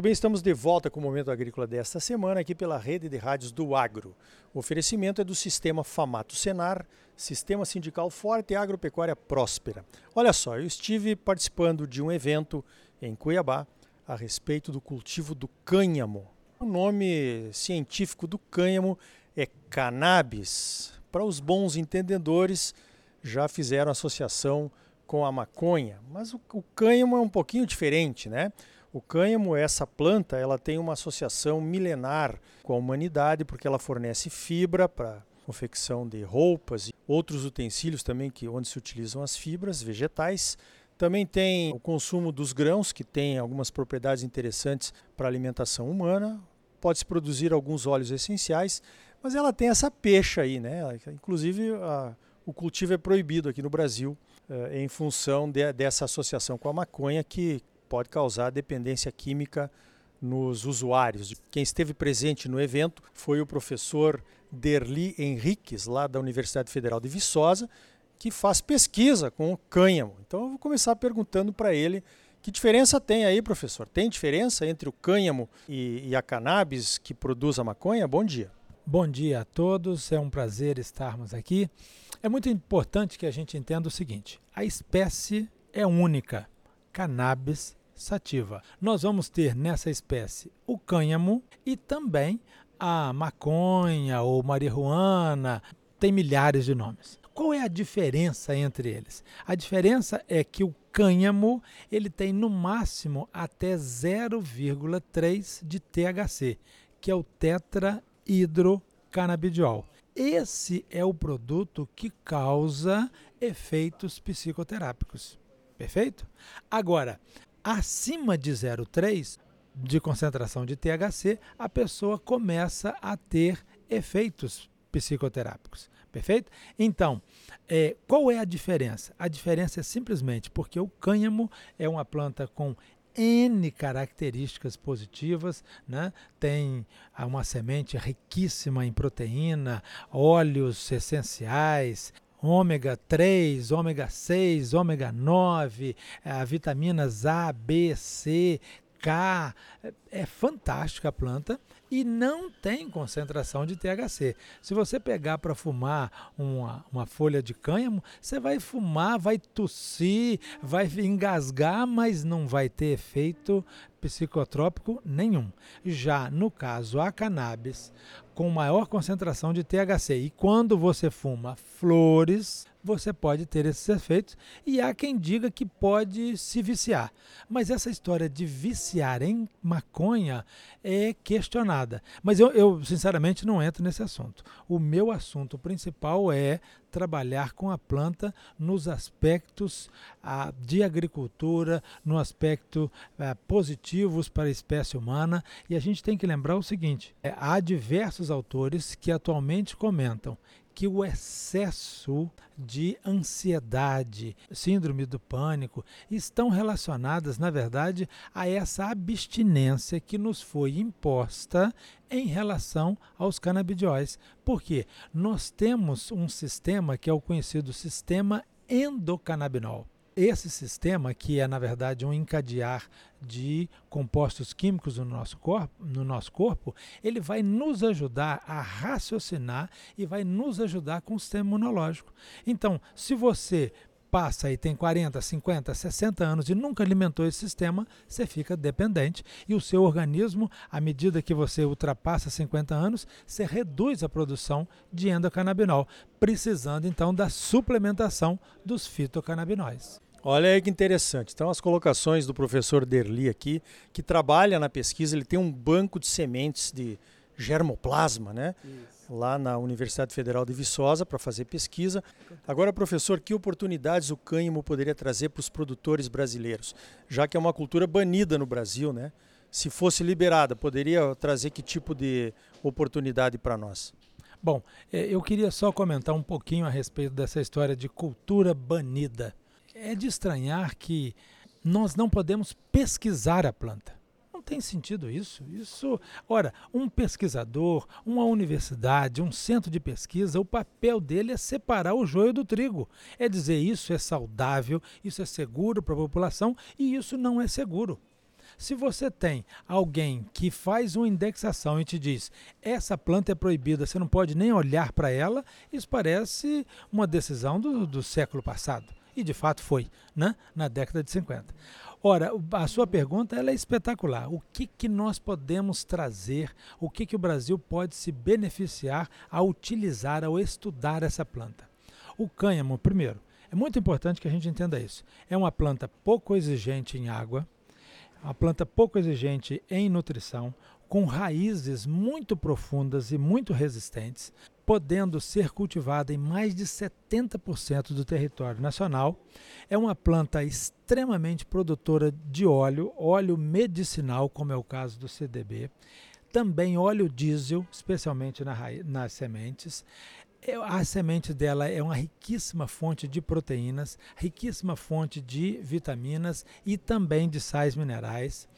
Muito bem, estamos de volta com o Momento Agrícola desta semana aqui pela rede de rádios do Agro. O oferecimento é do Sistema Famato Senar, Sistema Sindical Forte e Agropecuária Próspera. Olha só, eu estive participando de um evento em Cuiabá a respeito do cultivo do cânhamo. O nome científico do cânhamo é cannabis. Para os bons entendedores, já fizeram associação com a maconha, mas o, cânhamo é um pouquinho diferente, né? O cânhamo, essa planta, ela tem uma associação milenar com a humanidade porque ela fornece fibra para confecção de roupas e outros utensílios também que onde se utilizam as fibras vegetais. Também tem o consumo dos grãos, que tem algumas propriedades interessantes para a alimentação humana. Pode-se produzir alguns óleos essenciais, mas ela tem essa pecha aí, né? Inclusive, a, o cultivo é proibido aqui no Brasil eh, em função de, dessa associação com a maconha que pode causar dependência química nos usuários. Quem esteve presente no evento foi o professor Derli Henriques, lá da Universidade Federal de Viçosa, que faz pesquisa com o cânhamo. Então eu vou começar perguntando para ele que diferença tem aí, professor? Tem diferença entre o cânhamo e, e, a cannabis que produz a maconha? Bom dia. Bom dia a todos, é um prazer estarmos aqui. É muito importante que a gente entenda o seguinte: a espécie é única, cannabis sativa. Nós vamos ter nessa espécie o cânhamo e também a maconha ou marihuana, tem milhares de nomes. Qual é a diferença entre eles? A diferença é que o cânhamo ele tem no máximo até 0,3 de THC, que é o tetrahidrocannabidiol. Esse é o produto que causa efeitos psicoterápicos. Perfeito? Agora, acima de 0,3 de concentração de THC, a pessoa começa a ter efeitos psicoterápicos. Perfeito? Então, é, qual é a diferença? A diferença é simplesmente porque o cânhamo é uma planta com N características positivas, né? tem uma semente riquíssima em proteína, óleos essenciais, ômega 3, ômega 6, ômega 9, eh, vitaminas A, B, C, K. É fantástica a planta e não tem concentração de THC. Se você pegar para fumar uma, uma folha de cânhamo, você vai fumar, vai tossir, vai engasgar, mas não vai ter efeito psicotrópico nenhum. Já no caso a cannabis, com maior concentração de THC, e quando você fuma flores, você pode ter esses efeitos e há quem diga que pode se viciar. Mas essa história de viciar em maconha é questionada. Mas eu, eu sinceramente não entro nesse assunto. O meu assunto principal é trabalhar com a planta nos aspectos ah, de agricultura, no aspecto ah, positivos para a espécie humana. E a gente tem que lembrar o seguinte: é, há diversos autores que atualmente comentam que o excesso de ansiedade, síndrome do pânico, estão relacionadas, na verdade, a essa abstinência que nos foi imposta em relação aos canabidióis. Porque nós temos um sistema que é o conhecido sistema endocannabinol. Esse sistema, que é na verdade um encadear de compostos químicos no nosso corpo, no nosso corpo, ele vai nos ajudar a raciocinar e vai nos ajudar com o sistema imunológico. Então, se você passa e tem 40, 50, 60 anos e nunca alimentou esse sistema, você fica dependente e o seu organismo, à medida que você ultrapassa 50 anos, você reduz a produção de endocannabinol, precisando então da suplementação dos fitocannabinóis. Olha aí que interessante. Então, as colocações do professor Derli aqui, que trabalha na pesquisa, ele tem um banco de sementes de germoplasma, né? Isso lá na Universidade Federal de Viçosa para fazer pesquisa. Agora, professor, que oportunidades o cânhamo poderia trazer para os produtores brasileiros, já que é uma cultura banida no Brasil, né? Se fosse liberada, poderia trazer que tipo de oportunidade para nós? Bom, é, eu queria só comentar um pouquinho a respeito dessa história de cultura banida. É de estranhar que nós não podemos pesquisar a planta. Não tem sentido isso. Isso, ora, um pesquisador, uma universidade, um centro de pesquisa, o papel dele é separar o joio do trigo. É dizer isso é saudável, isso é seguro para a população e isso não é seguro. Se você tem alguém que faz uma indexação e te diz essa planta é proibida, você não pode nem olhar para ela, isso parece uma decisão do, do século passado. E de fato foi, né? na década de 50. Ora, a sua pergunta ela é espetacular. O que, que nós podemos trazer, o que, que o Brasil pode se beneficiar ao utilizar, ao estudar essa planta? O cânhamo, primeiro, é muito importante que a gente entenda isso. É uma planta pouco exigente em água, uma planta pouco exigente em nutrição, com raízes muito profundas e muito resistentes, podendo ser cultivada em mais de 70% do território nacional. É uma planta extremamente produtora de óleo, óleo medicinal, como é o caso do CDB, também óleo diesel, especialmente na nas sementes. É, a semente dela é uma riquíssima fonte de proteínas, riquíssima fonte de vitaminas e também de sais minerais.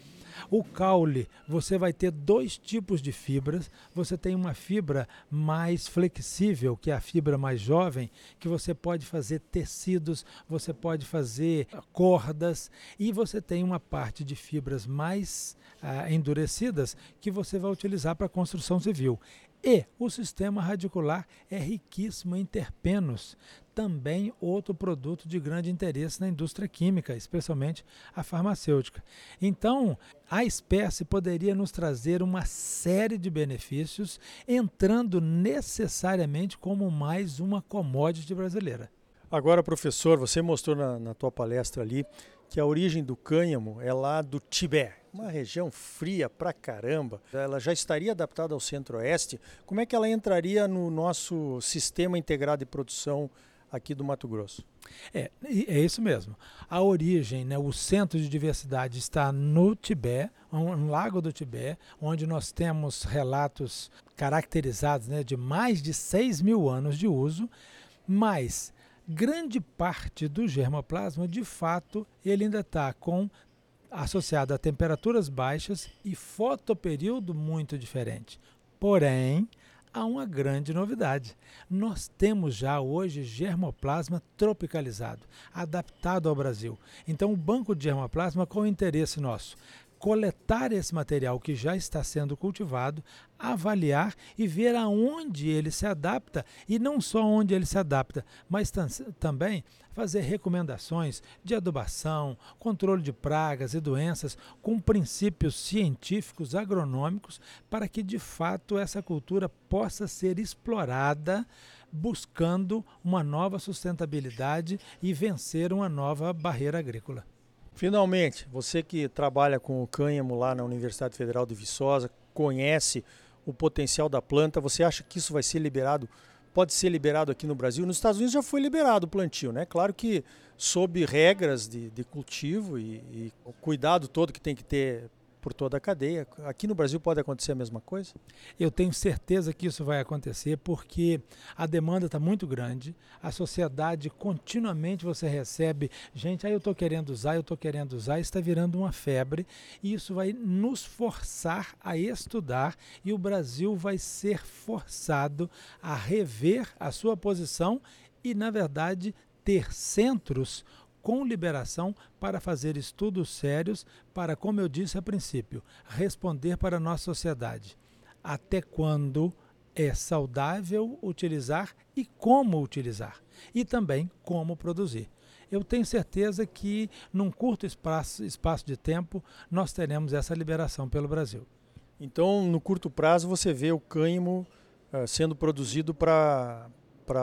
O caule, você vai ter dois tipos de fibras. Você tem uma fibra mais flexível, que é a fibra mais jovem, que você pode fazer tecidos, você pode fazer cordas, e você tem uma parte de fibras mais ah, endurecidas que você vai utilizar para construção civil. E o sistema radicular é riquíssimo em terpenos, também outro produto de grande interesse na indústria química, especialmente a farmacêutica. Então, a espécie poderia nos trazer uma série de benefícios, entrando necessariamente como mais uma commodity brasileira. Agora, professor, você mostrou na, na tua palestra ali que a origem do cânhamo é lá do Tibete, uma região fria pra caramba. Ela já estaria adaptada ao centro-oeste. Como é que ela entraria no nosso sistema integrado de produção aqui do Mato Grosso? É, é isso mesmo. A origem, né, o centro de diversidade está no Tibete, no Lago do Tibete, onde nós temos relatos caracterizados né, de mais de 6 mil anos de uso, mas grande parte do germoplasma, de fato, ele ainda está com associado a temperaturas baixas e fotoperíodo muito diferente. Porém, há uma grande novidade. Nós temos já hoje germoplasma tropicalizado, adaptado ao Brasil. Então, o banco de germoplasma, qual o interesse nosso? Coletar esse material que já está sendo cultivado, avaliar e ver aonde ele se adapta e não só onde ele se adapta, mas também fazer recomendações de adubação, controle de pragas e doenças com princípios científicos agronômicos para que de fato essa cultura possa ser explorada buscando uma nova sustentabilidade e vencer uma nova barreira agrícola. Finalmente, você que trabalha com o cânhamo lá na Universidade Federal de Viçosa, conhece o potencial da planta, você acha que isso vai ser liberado? Pode ser liberado aqui no Brasil? Nos Estados Unidos já foi liberado o plantio, né? Claro que sob regras de, de cultivo e, e o cuidado todo que tem que ter por toda a cadeia. Aqui no Brasil pode acontecer a mesma coisa? Eu tenho certeza que isso vai acontecer porque a demanda está muito grande, a sociedade continuamente você recebe gente, aí ah, eu estou querendo usar, eu estou querendo usar, está virando uma febre e isso vai nos forçar a estudar e o Brasil vai ser forçado a rever a sua posição e, na verdade, ter centros com liberação para fazer estudos sérios para, como eu disse a princípio, responder para a nossa sociedade. Até quando é saudável utilizar e como utilizar, e também como produzir. Eu tenho certeza que, num curto espaço, espaço de tempo, nós teremos essa liberação pelo Brasil. Então, no curto prazo, você vê o cânhamo uh, sendo produzido para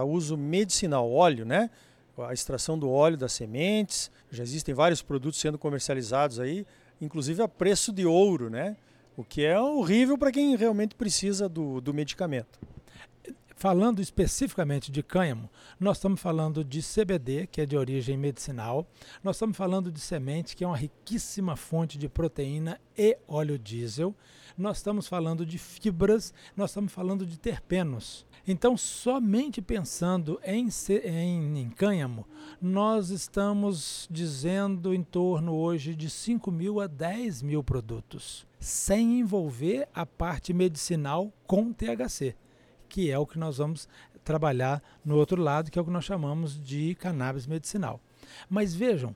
uso medicinal, óleo, né? A extração do óleo das sementes. Já existem vários produtos sendo comercializados aí, inclusive a preço de ouro, né? O que é horrível para quem realmente precisa do, do medicamento. Falando especificamente de cânhamo, nós estamos falando de CBD, que é de origem medicinal, nós estamos falando de semente, que é uma riquíssima fonte de proteína e óleo diesel, nós estamos falando de fibras, nós estamos falando de terpenos. Então, somente pensando em, em, em cânhamo, nós estamos dizendo em torno hoje de 5 mil a 10 mil produtos, sem envolver a parte medicinal com THC, que é o que nós vamos trabalhar no outro lado, que é o que nós chamamos de cannabis medicinal. Mas vejam,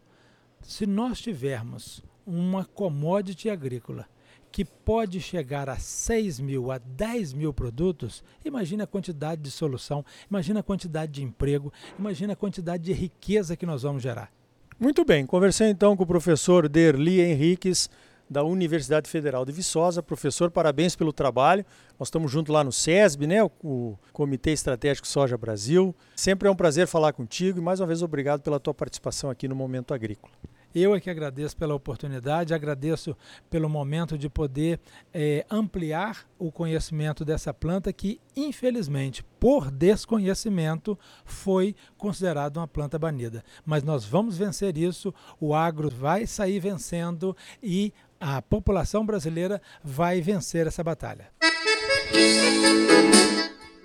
se nós tivermos uma commodity agrícola que pode chegar a 6 mil, a 10 mil produtos, imagina a quantidade de solução, imagina a quantidade de emprego, imagina a quantidade de riqueza que nós vamos gerar. Muito bem, conversei então com o professor Derli Henriques, da Universidade Federal de Viçosa. Professor, parabéns pelo trabalho. Nós estamos juntos lá no SESB, né? o Comitê Estratégico Soja Brasil. Sempre é um prazer falar contigo e mais uma vez obrigado pela tua participação aqui no Momento Agrícola. Eu é que agradeço pela oportunidade, agradeço pelo momento de poder é, ampliar o conhecimento dessa planta que, infelizmente, por desconhecimento, foi considerada uma planta banida. Mas nós vamos vencer isso, o agro vai sair vencendo e a população brasileira vai vencer essa batalha.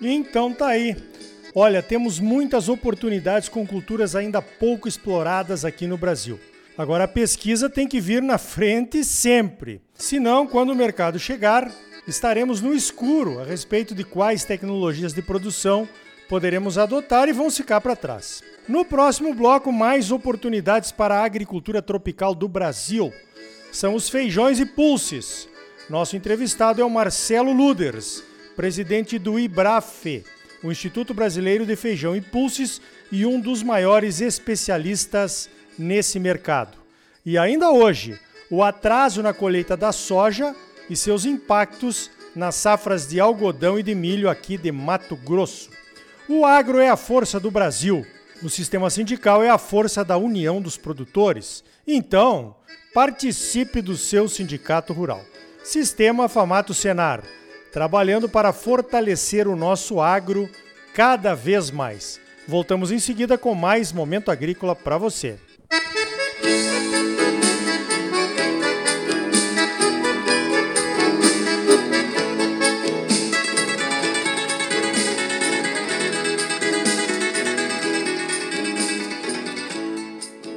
Então tá aí. Olha, temos muitas oportunidades com culturas ainda pouco exploradas aqui no Brasil. Agora a pesquisa tem que vir na frente sempre. Senão, quando o mercado chegar, estaremos no escuro a respeito de quais tecnologias de produção poderemos adotar e vão ficar para trás. No próximo bloco, mais oportunidades para a agricultura tropical do Brasil. São os feijões e pulses. Nosso entrevistado é o Marcelo Luders, presidente do IBRAFE, o Instituto Brasileiro de Feijão e Pulses e um dos maiores especialistas nesse mercado. E ainda hoje, o atraso na colheita da soja e seus impactos nas safras de algodão e de milho aqui de Mato Grosso. O agro é a força do Brasil. O sistema sindical é a força da união dos produtores. Então, participe do seu sindicato rural. Sistema Famato Senar, trabalhando para fortalecer o nosso agro cada vez mais. Voltamos em seguida com mais momento agrícola para você.